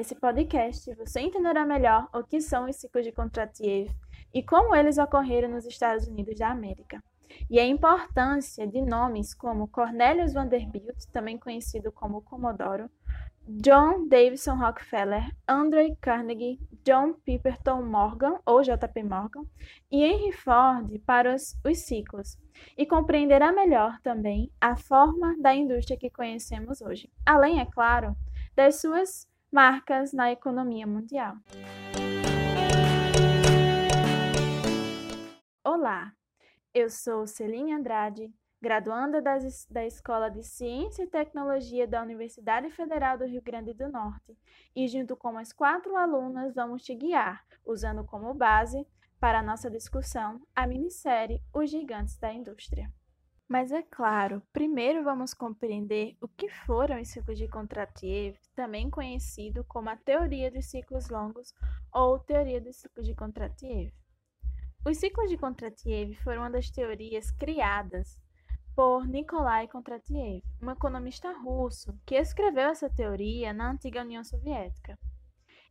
Nesse podcast, você entenderá melhor o que são os ciclos de Kondratiev e como eles ocorreram nos Estados Unidos da América, e a importância de nomes como Cornelius Vanderbilt, também conhecido como Comodoro, John Davidson Rockefeller, Andrew Carnegie, John Pipperton Morgan, ou JP Morgan, e Henry Ford para os, os ciclos, e compreenderá melhor também a forma da indústria que conhecemos hoje, além, é claro, das suas marcas na economia mundial. Olá, eu sou Celine Andrade, graduanda das, da Escola de Ciência e Tecnologia da Universidade Federal do Rio Grande do Norte, e junto com as quatro alunas vamos te guiar, usando como base para nossa discussão a minissérie Os Gigantes da Indústria. Mas é claro, primeiro vamos compreender o que foram os ciclos de Kondratiev, também conhecido como a teoria dos ciclos longos ou teoria dos ciclos de Kondratiev. Os ciclos de Kondratiev foram uma das teorias criadas por Nikolai Kondratiev, um economista russo que escreveu essa teoria na antiga União Soviética.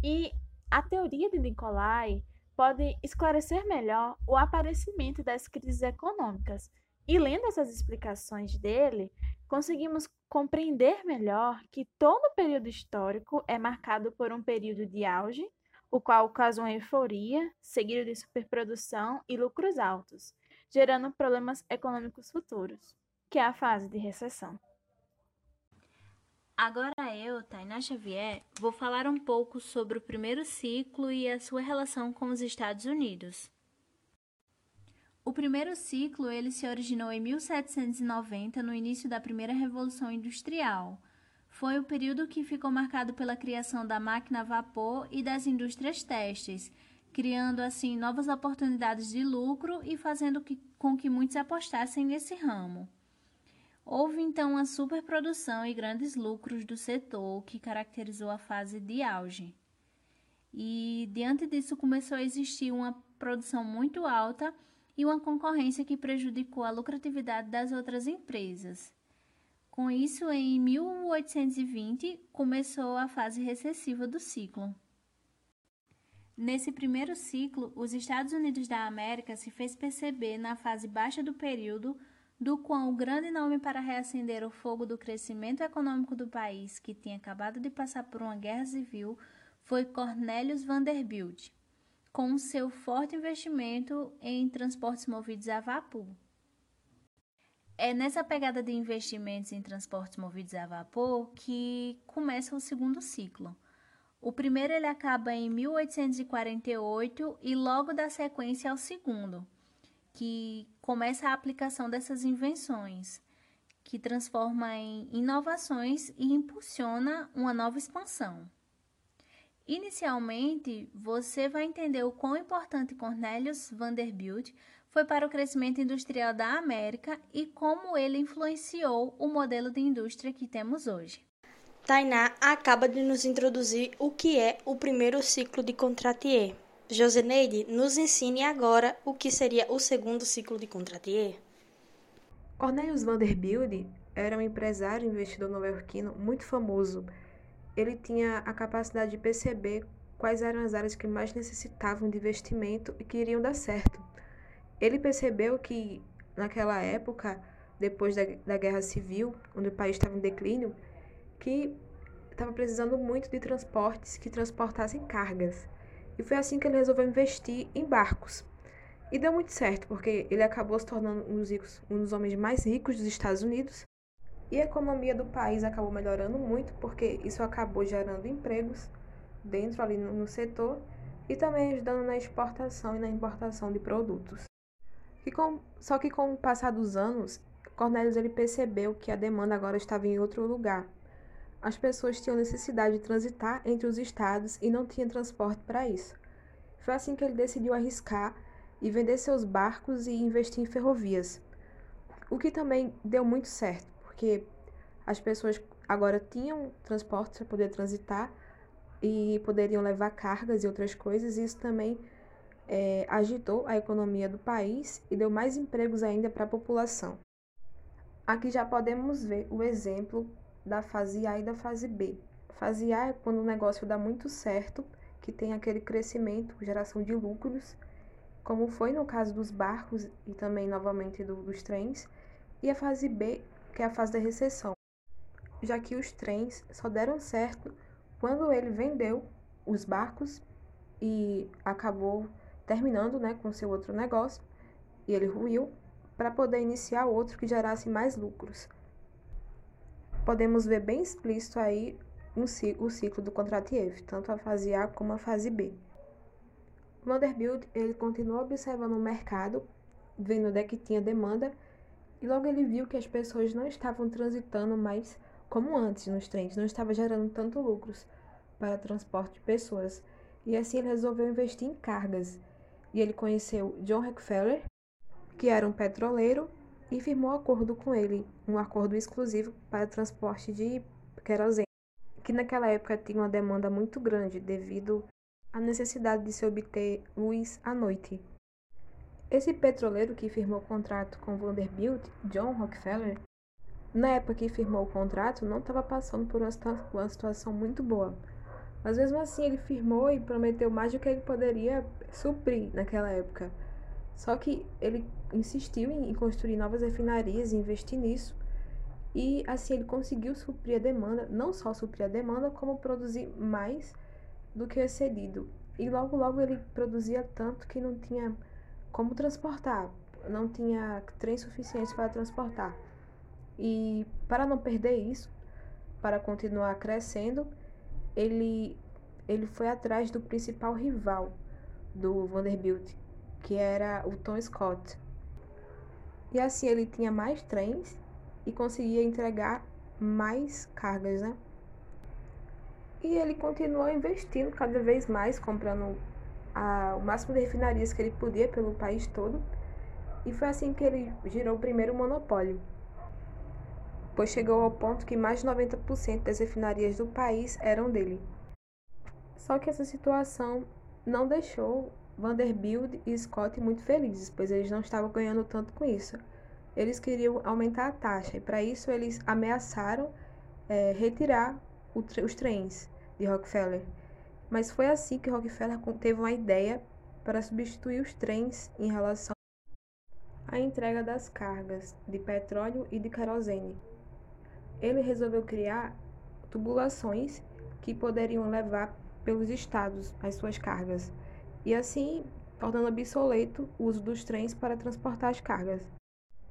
E a teoria de Nikolai pode esclarecer melhor o aparecimento das crises econômicas e lendo essas explicações dele, conseguimos compreender melhor que todo período histórico é marcado por um período de auge, o qual causa uma euforia, seguido de superprodução e lucros altos, gerando problemas econômicos futuros, que é a fase de recessão. Agora eu, Tainá Xavier, vou falar um pouco sobre o primeiro ciclo e a sua relação com os Estados Unidos. O primeiro ciclo ele se originou em 1790, no início da primeira Revolução Industrial. Foi o período que ficou marcado pela criação da máquina a vapor e das indústrias têxteis, criando assim novas oportunidades de lucro e fazendo que, com que muitos apostassem nesse ramo. Houve então uma superprodução e grandes lucros do setor, que caracterizou a fase de auge. E diante disso começou a existir uma produção muito alta e uma concorrência que prejudicou a lucratividade das outras empresas. Com isso, em 1820, começou a fase recessiva do ciclo. Nesse primeiro ciclo, os Estados Unidos da América se fez perceber na fase baixa do período, do qual o grande nome para reacender o fogo do crescimento econômico do país, que tinha acabado de passar por uma guerra civil, foi Cornelius Vanderbilt com seu forte investimento em transportes movidos a vapor. É nessa pegada de investimentos em transportes movidos a vapor que começa o segundo ciclo. O primeiro ele acaba em 1848 e logo dá sequência ao segundo, que começa a aplicação dessas invenções, que transforma em inovações e impulsiona uma nova expansão. Inicialmente, você vai entender o quão importante Cornelius Vanderbilt foi para o crescimento industrial da América e como ele influenciou o modelo de indústria que temos hoje. Tainá acaba de nos introduzir o que é o primeiro ciclo de Contratier. Joseneide, nos ensine agora o que seria o segundo ciclo de Contratier. Cornelius Vanderbilt era um empresário investidor nova-iorquino muito famoso ele tinha a capacidade de perceber quais eram as áreas que mais necessitavam de investimento e que iriam dar certo. Ele percebeu que, naquela época, depois da, da Guerra Civil, onde o país estava em declínio, que estava precisando muito de transportes que transportassem cargas. E foi assim que ele resolveu investir em barcos. E deu muito certo, porque ele acabou se tornando um dos, ricos, um dos homens mais ricos dos Estados Unidos e a economia do país acabou melhorando muito, porque isso acabou gerando empregos dentro ali no, setor e também ajudando na exportação e na importação de produtos. E com, só que com o passar dos anos, Cornelius ele percebeu que a demanda agora estava em outro lugar. As pessoas tinham necessidade de transitar entre os estados e não tinha transporte para isso. Foi assim que ele decidiu arriscar e vender seus barcos e investir em ferrovias, o que também deu muito certo porque as pessoas agora tinham transporte para poder transitar e poderiam levar cargas e outras coisas, isso também é, agitou a economia do país e deu mais empregos ainda para a população. Aqui já podemos ver o exemplo da fase A e da fase B. fase A é quando o negócio dá muito certo, que tem aquele crescimento, geração de lucros, como foi no caso dos barcos e também novamente do, dos trens, e a fase B, que é a fase da recessão, já que os trens só deram certo quando ele vendeu os barcos e acabou terminando né, com seu outro negócio, e ele ruiu para poder iniciar outro que gerasse mais lucros. Podemos ver bem explícito aí um, o ciclo do Contratiev, tanto a fase A como a fase B. Vanderbilt ele continuou observando o mercado, vendo onde é que tinha demanda, e logo ele viu que as pessoas não estavam transitando mais como antes nos trens, não estava gerando tanto lucros para transporte de pessoas. E assim ele resolveu investir em cargas. E ele conheceu John Rockefeller, que era um petroleiro, e firmou um acordo com ele, um acordo exclusivo para transporte de querosene, que naquela época tinha uma demanda muito grande devido a necessidade de se obter luz à noite. Esse petroleiro que firmou contrato com Vanderbilt, John Rockefeller, na época que firmou o contrato, não estava passando por uma, uma situação muito boa. Mas mesmo assim ele firmou e prometeu mais do que ele poderia suprir naquela época. Só que ele insistiu em construir novas refinarias e investir nisso. E assim ele conseguiu suprir a demanda, não só suprir a demanda, como produzir mais do que excedido. E logo, logo ele produzia tanto que não tinha como transportar, não tinha trem suficiente para transportar. E para não perder isso, para continuar crescendo, ele, ele foi atrás do principal rival do Vanderbilt, que era o Tom Scott. E assim ele tinha mais trens e conseguia entregar mais cargas, né? E ele continuou investindo cada vez mais, comprando a, o máximo de refinarias que ele podia pelo país todo. E foi assim que ele girou o primeiro monopólio, pois chegou ao ponto que mais de 90% das refinarias do país eram dele. Só que essa situação não deixou Vanderbilt e Scott muito felizes, pois eles não estavam ganhando tanto com isso. Eles queriam aumentar a taxa e, para isso, eles ameaçaram é, retirar os trens de Rockefeller. Mas foi assim que Rockefeller teve uma ideia para substituir os trens em relação à entrega das cargas de petróleo e de querosene. Ele resolveu criar tubulações que poderiam levar pelos estados as suas cargas, e assim tornando obsoleto o uso dos trens para transportar as cargas.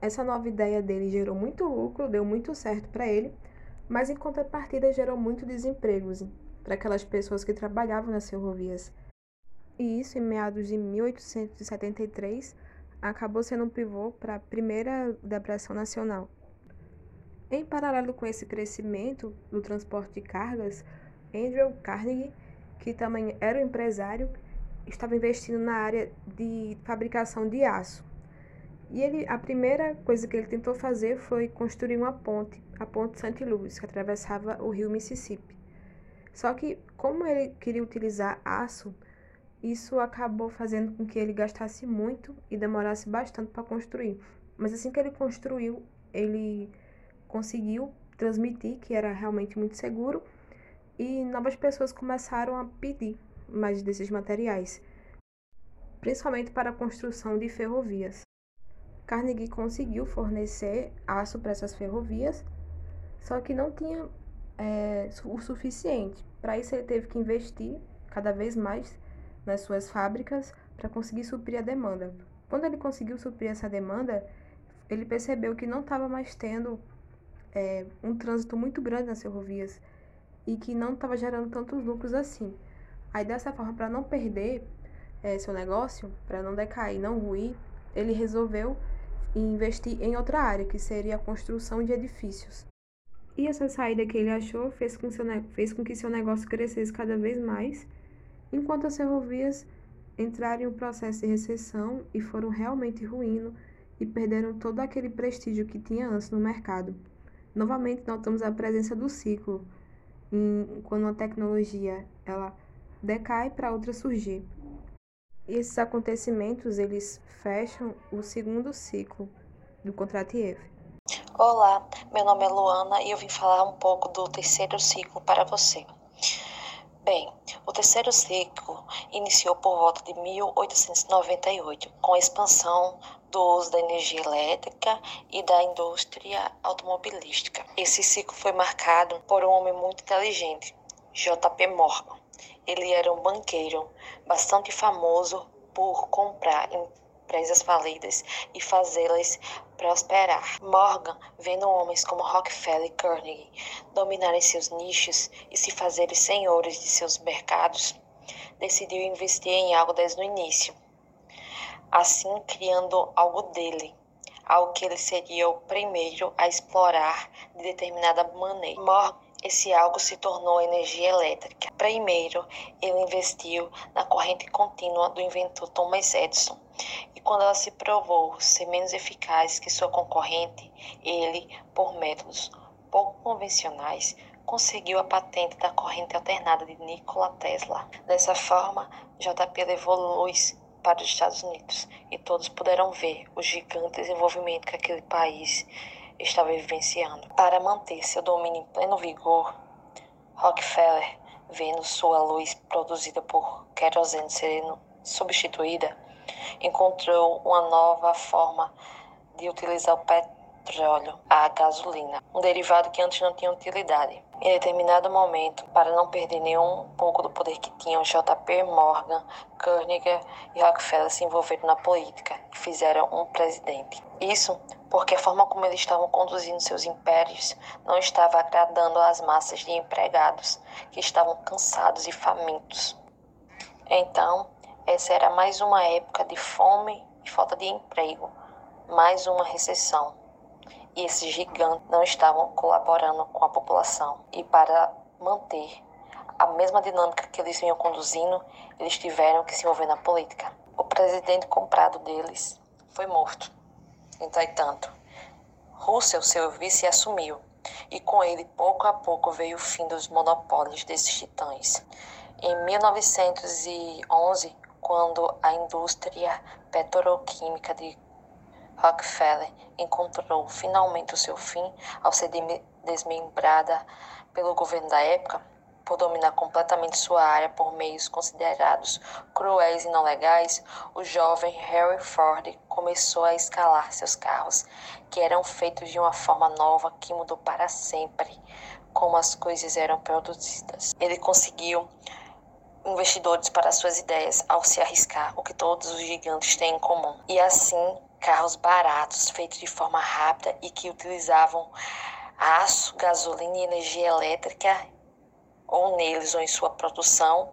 Essa nova ideia dele gerou muito lucro, deu muito certo para ele, mas em contrapartida gerou muito desempregos, para aquelas pessoas que trabalhavam nas ferrovias. E isso, em meados de 1873, acabou sendo um pivô para a primeira depressão nacional. Em paralelo com esse crescimento do transporte de cargas, Andrew Carnegie, que também era um empresário, estava investindo na área de fabricação de aço. E ele, a primeira coisa que ele tentou fazer foi construir uma ponte, a ponte St. Louis, que atravessava o rio Mississippi. Só que, como ele queria utilizar aço, isso acabou fazendo com que ele gastasse muito e demorasse bastante para construir. Mas assim que ele construiu, ele conseguiu transmitir que era realmente muito seguro e novas pessoas começaram a pedir mais desses materiais, principalmente para a construção de ferrovias. Carnegie conseguiu fornecer aço para essas ferrovias, só que não tinha é, o suficiente. Para isso, ele teve que investir cada vez mais nas suas fábricas para conseguir suprir a demanda. Quando ele conseguiu suprir essa demanda, ele percebeu que não estava mais tendo é, um trânsito muito grande nas ferrovias e que não estava gerando tantos lucros assim. Aí, dessa forma, para não perder é, seu negócio, para não decair, não ruir, ele resolveu investir em outra área, que seria a construção de edifícios. E essa saída que ele achou fez com, seu, fez com que seu negócio crescesse cada vez mais, enquanto as ferrovias entraram em um processo de recessão e foram realmente ruindo e perderam todo aquele prestígio que tinha antes no mercado. Novamente notamos a presença do ciclo, em, quando uma tecnologia ela decai para outra surgir. E esses acontecimentos eles fecham o segundo ciclo do Contratiev. Olá, meu nome é Luana e eu vim falar um pouco do terceiro ciclo para você. Bem, o terceiro ciclo iniciou por volta de 1898, com a expansão do uso da energia elétrica e da indústria automobilística. Esse ciclo foi marcado por um homem muito inteligente, J.P. Morgan. Ele era um banqueiro bastante famoso por comprar empresas falidas e fazê-las prosperar. Morgan, vendo homens como Rockefeller e Carnegie dominarem seus nichos e se fazerem senhores de seus mercados, decidiu investir em algo desde o início, assim criando algo dele, algo que ele seria o primeiro a explorar de determinada maneira. Morgan esse algo se tornou energia elétrica. Primeiro, ele investiu na corrente contínua do inventor Thomas Edison, e quando ela se provou ser menos eficaz que sua concorrente, ele, por métodos pouco convencionais, conseguiu a patente da corrente alternada de Nikola Tesla. Dessa forma, JP levou luz para os Estados Unidos e todos puderam ver o gigante desenvolvimento que aquele país estava vivenciando. Para manter seu domínio em pleno vigor, Rockefeller, vendo sua luz produzida por querosene sendo substituída, encontrou uma nova forma de utilizar o petróleo, a gasolina, um derivado que antes não tinha utilidade. Em determinado momento, para não perder nenhum pouco do poder que tinham, J.P. Morgan, Carnegie e Rockefeller se envolveram na política e fizeram um presidente. Isso porque a forma como eles estavam conduzindo seus impérios não estava agradando às massas de empregados que estavam cansados e famintos. Então, essa era mais uma época de fome e falta de emprego, mais uma recessão. E esses gigantes não estavam colaborando com a população. E para manter a mesma dinâmica que eles vinham conduzindo, eles tiveram que se envolver na política. O presidente comprado deles foi morto. Entretanto, Russell, seu vice, assumiu, e com ele, pouco a pouco, veio o fim dos monopólios desses titãs. Em 1911, quando a indústria petroquímica de Rockefeller encontrou finalmente o seu fim ao ser desmembrada pelo governo da época, por dominar completamente sua área por meios considerados cruéis e não legais, o jovem Harry Ford começou a escalar seus carros, que eram feitos de uma forma nova que mudou para sempre como as coisas eram produzidas. Ele conseguiu investidores para suas ideias ao se arriscar, o que todos os gigantes têm em comum. E assim, carros baratos, feitos de forma rápida e que utilizavam aço, gasolina e energia elétrica ou neles ou em sua produção,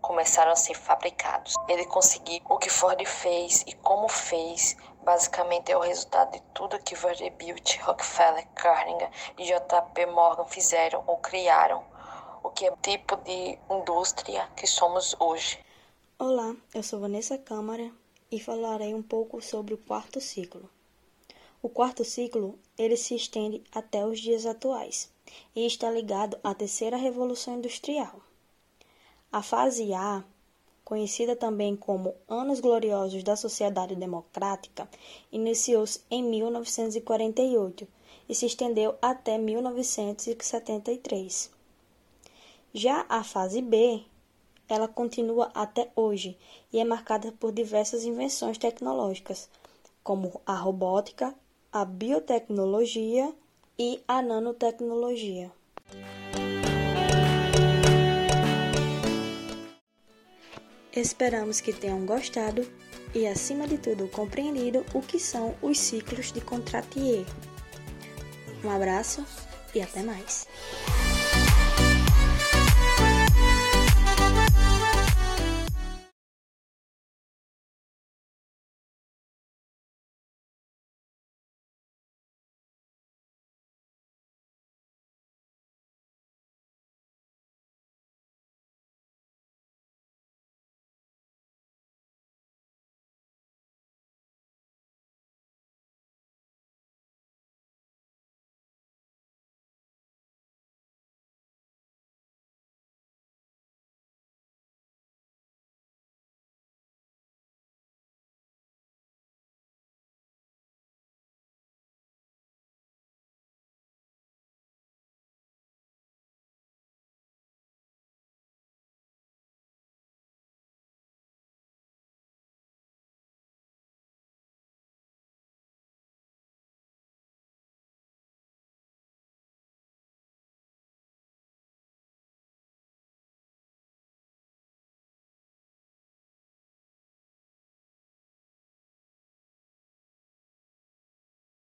começaram a ser fabricados. Ele conseguiu o que Ford fez e como fez, basicamente é o resultado de tudo que Vanderbilt, Rockefeller, Carnegie e JP Morgan fizeram ou criaram, o que é o tipo de indústria que somos hoje. Olá, eu sou Vanessa Câmara e falarei um pouco sobre o quarto ciclo. O quarto ciclo, ele se estende até os dias atuais e está ligado à terceira revolução industrial. A fase A, conhecida também como Anos Gloriosos da Sociedade Democrática, iniciou-se em 1948 e se estendeu até 1973. Já a fase B, ela continua até hoje e é marcada por diversas invenções tecnológicas, como a robótica, a biotecnologia e a nanotecnologia. Esperamos que tenham gostado e, acima de tudo, compreendido o que são os ciclos de Contratier. Um abraço e até mais!